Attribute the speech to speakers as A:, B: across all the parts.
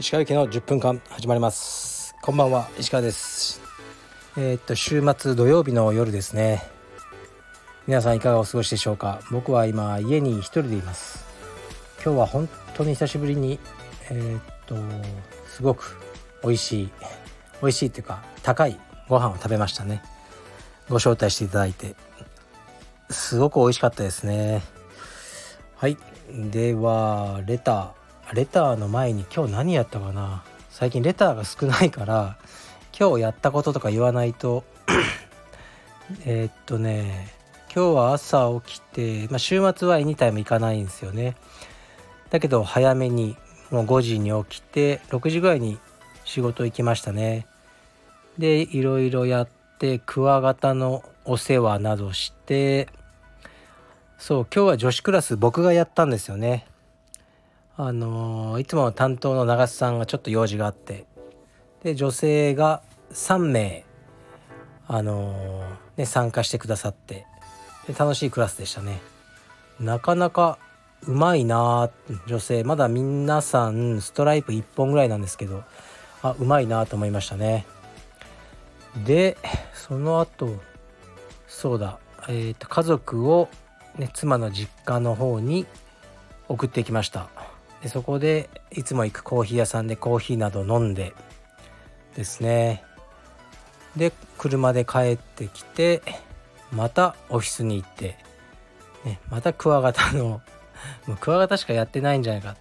A: 石川行きの10分間始まります。こんばんは石川です。えー、っと週末土曜日の夜ですね。皆さんいかがお過ごしでしょうか？僕は今家に一人でいます。今日は本当に久しぶりにえー、っとすごく美味しい美味しいっていうか高いご飯を食べましたね。ご招待していただいて。すごく美味しかったですね。はい。ではレター。レターの前に今日何やったかな。最近レターが少ないから今日やったこととか言わないと。えっとね今日は朝起きて、まあ、週末はエニタイム行かないんですよね。だけど早めにもう5時に起きて6時ぐらいに仕事行きましたね。でいろいろやってクワガタのお世話などしてそう今日は女子クラス僕がやったんですよね。あのー、いつも担当の長瀬さんがちょっと用事があって。で女性が3名あのー、ね参加してくださって。で楽しいクラスでしたね。なかなかうまいな女性。まだ皆さんストライプ1本ぐらいなんですけどあうまいなと思いましたね。でその後そうだえっ、ー、と家族を、ね、妻の実家の方に送ってきました。でそこでいつも行くコーヒー屋さんでコーヒーなど飲んでですね。で車で帰ってきてまたオフィスに行って、ね、またクワガタの もうクワガタしかやってないんじゃないか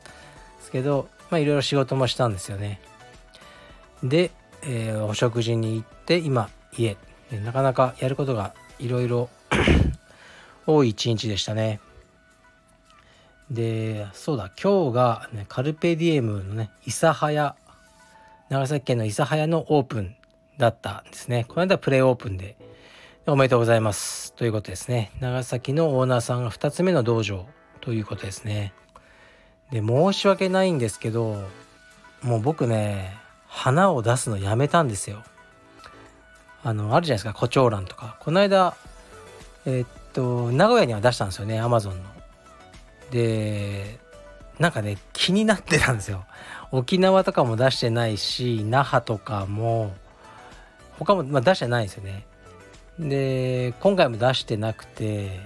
A: ですけどまあいろいろ仕事もしたんですよね。で、えー、お食事に行って今家。なかなかやることがいろいろ多い一日でしたね。でそうだ今日が、ね、カルペディエムのね諫早長崎県の諫早のオープンだったんですね。この間プレイオープンでおめでとうございます。ということですね。長崎のオーナーさんが2つ目の道場ということですね。で申し訳ないんですけどもう僕ね花を出すのやめたんですよ。あのあるじゃないですか胡蝶蘭とか。この間えー、っと名古屋には出したんですよねアマゾンの。でなんかね気になってたんですよ。沖縄とかも出してないし那覇とかも他も、まあ、出してないんですよね。で今回も出してなくて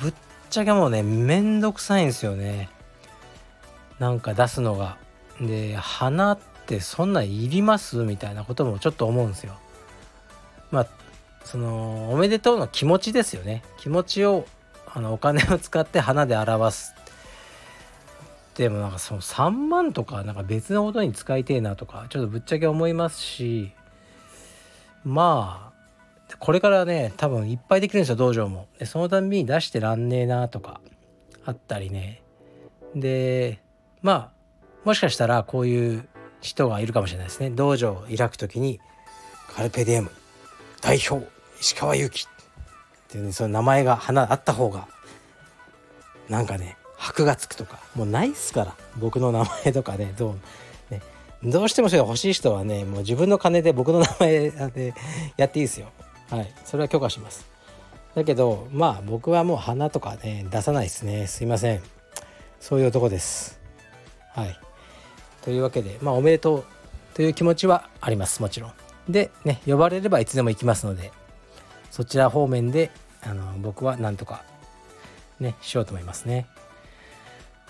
A: ぶっちゃけもうねめんどくさいんですよねなんか出すのがで花ってそんないります？みたいなこともちょっと思うんですよまあそのおめでとうの気持ちですよね。気持ちをあのお金を使って花で表す。でもなんかその3万とかなんか別のことに使いてえなとかちょっとぶっちゃけ思いますしまあこれからね多分いっぱいできるんですよ道場も。でそのたんびに出してらんねえなとかあったりね。でまあもしかしたらこういう人がいるかもしれないですね。道場を開く時にカルペディエム代表。石川祐希。っていうねその名前が花あった方がなんかね箔がつくとかもうないっすから。僕の名前とかねどうねどうしてもそれ欲しい人はねもう自分の金で僕の名前でやっていいですよ。はい。それは許可します。だけどまあ僕はもう花とかね出さないですね。すいません。そういう男です。はい。というわけでまあおめでとうという気持ちはあります。もちろん。でね呼ばれればいつでも行きますので。そちら方面であの僕はなんとかねしようと思いますね。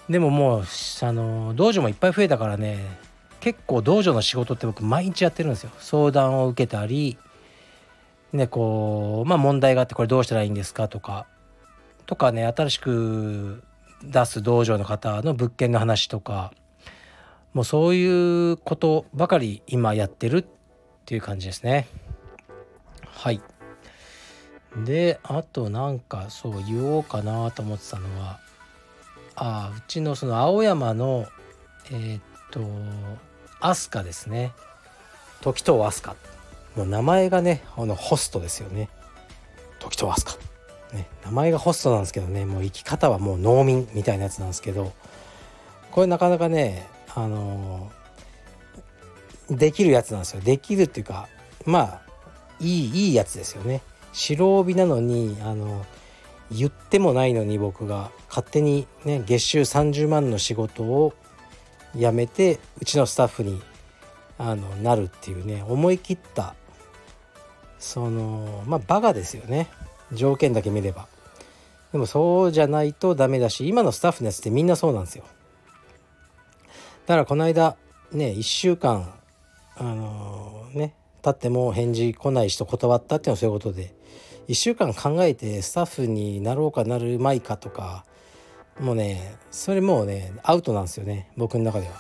A: でももうあの道場もいっぱい増えたからね結構道場の仕事って僕毎日やってるんですよ。相談を受けたりねこうまあ問題があってこれどうしたらいいんですかとかとかね新しく出す道場の方の物件の話とかもうそういうことばかり今やってるっていう感じですね。はい。であとなんかそう言おうかなと思ってたのはあうちのその青山のえー、っと飛鳥ですね。時藤飛鳥もう名前がねあのホストですよね。時と飛鳥ね名前がホストなんですけどね。もう生き方はもう農民みたいなやつなんですけどこれなかなかねあのできるやつなんですよ。できるっていうかまあいいいいやつですよね。白帯なのにあの言ってもないのに僕が勝手にね月収30万の仕事を辞めてうちのスタッフにあのなるっていうね思い切ったそのまあバカですよね。条件だけ見れば。でもそうじゃないとダメだし今のスタッフのやつってみんなそうなんですよ。だからこの間ね1週間あのー、ね経っても返事来ない人断ったっていうのはそういうことで1週間考えてスタッフになろうかなるまいかとかもうねそれもうねアウトなんですよね僕の中では。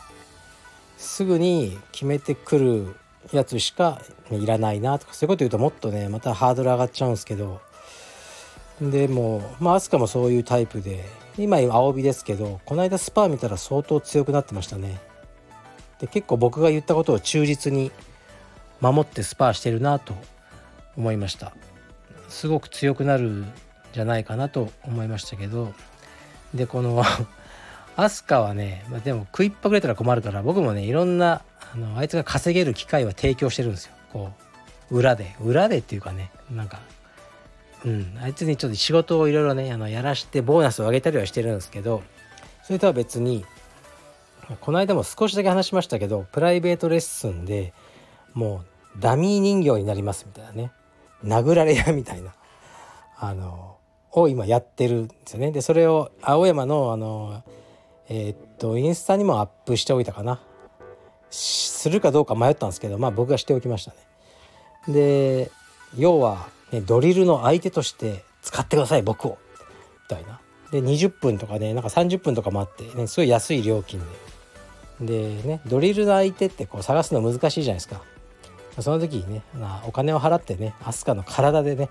A: すぐに決めてくるやつしか、いらないなとかそういうこと言うともっとねまたハードル上がっちゃうんですけどでもまあ飛鳥もそういうタイプで今青帯ですけどこの間スパー見たら相当強くなってましたね。で結構僕が言ったことを忠実に守ってスパーしてるなと思いました。すごく強くなるんじゃないかなと思いましたけど。でこの アスカはね、まあ、でも食いっぱぐれたら困るから僕もねいろんなあのあいつが稼げる機会は提供してるんですよ。こう裏で。裏でっていうかねなんかうんあいつにちょっと仕事をいろいろねあのやらしてボーナスを上げたりはしてるんですけどそれとは別にこの間も少しだけ話しましたけどプライベートレッスンでもうダミー人形になりますみたいなね。殴られ屋みたいな。あのを今やってるんですよね。でそれを青山のあのえー、っとインスタにもアップしておいたかな。するかどうか迷ったんですけどまあ僕がしておきましたね。で要は、ね、ドリルの相手として使ってください僕を。みたいな。で20分とかねなんか30分とか待って、ね、すごい安い料金で。でねドリルの相手ってこう探すの難しいじゃないですか。その時にね、まあ、お金を払ってね飛鳥の体でね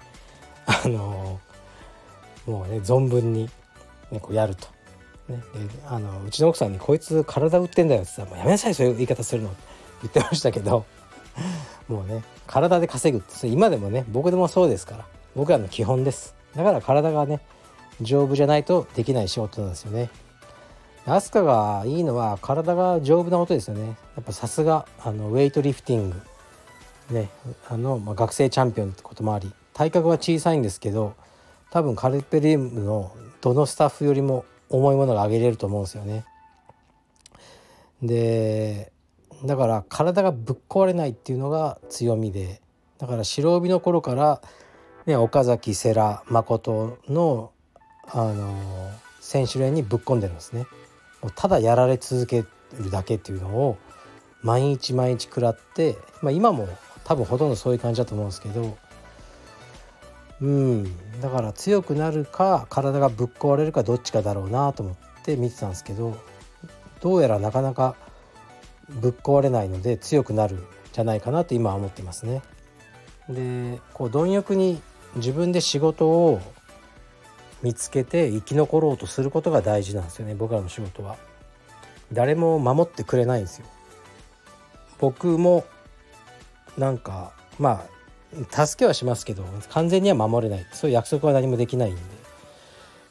A: あのー、もうね存分に、ね、こうやると。ね、あのうちの奥さんに「こいつ体売ってんだよ」って言ったら「やめなさいそういう言い方するの」って言ってましたけどもうね体で稼ぐって今でもね僕でもそうですから僕らの基本です。だから体がね丈夫じゃないとできない仕事なんですよね。アスカがいいのは体が丈夫なことですよね。やっぱさすがあのウェイトリフティング。ねあの、まあ、学生チャンピオンってこともあり体格は小さいんですけど多分カルペディウムのどのスタッフよりも重いものが上げれると思うんですよね。でだから体がぶっ壊れないっていうのが強みでだから白帯の頃から、ね、岡崎世良誠の、あの選手連にぶっ込んでるんですね。もうただやられ続けるだけっていうのを毎日毎日食らって、まあ、今も多分ほとんどそういう感じだと思うんですけどうんだから強くなるか体がぶっ壊れるかどっちかだろうなと思って見てたんですけどどうやらなかなかぶっ壊れないので強くなるんじゃないかなと今は思ってますね。でこう貪欲に自分で仕事を見つけて生き残ろうとすることが大事なんですよね僕らの仕事は。誰も守ってくれないんですよ。僕もなんかまあ助けはしますけど完全には守れない。そういう約束は何もできないんで。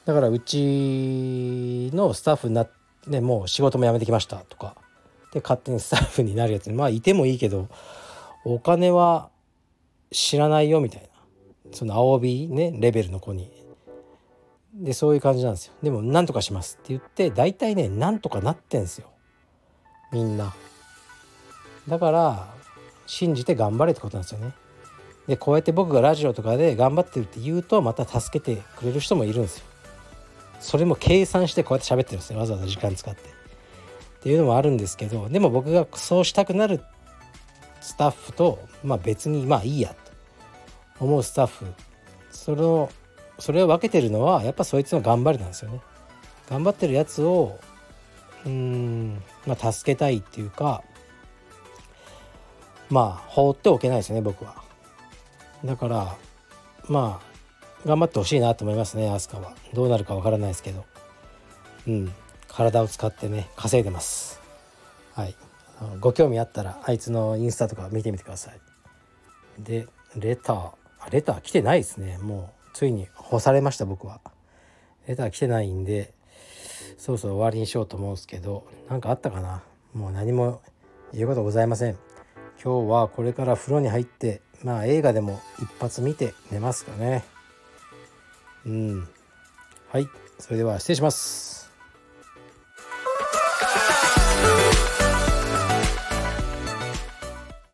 A: だからうちのスタッフになってもう仕事も辞めてきました。とか。で勝手にスタッフになるやつまあいてもいいけどお金は知らないよみたいな。その青帯ねレベルの子に。でそういう感じなんですよ。でもなんとかしますって言って大体ねなんとかなってんすよ。みんな。だから信じて頑張れってことなんですよね。でこうやって僕がラジオとかで頑張ってるって言うとまた助けてくれる人もいるんですよ。それも計算してこうやって喋ってるんですねわざわざ時間使って。っていうのもあるんですけどでも僕がそうしたくなるスタッフと、まあ、別にまあいいやと思うスタッフそのそれを分けてるのはやっぱそいつの頑張りなんですよね。頑張ってるやつをうん、まあ、助けたいっていうかまあ放っておけないですね僕は。だからまあ頑張ってほしいなと思いますね飛鳥は。どうなるかわからないですけど。うん。体を使ってね稼いでます。はい。ご興味あったらあいつのインスタとか見てみてください。でレター。レター来てないですね。もうついに干されました僕は。レター来てないんでそろそろ終わりにしようと思うんですけど何かあったかな？もう何も言うことございません。今日はこれから風呂に入ってまあ映画でも一発見て寝ますかね。うん。はい。それでは失礼します。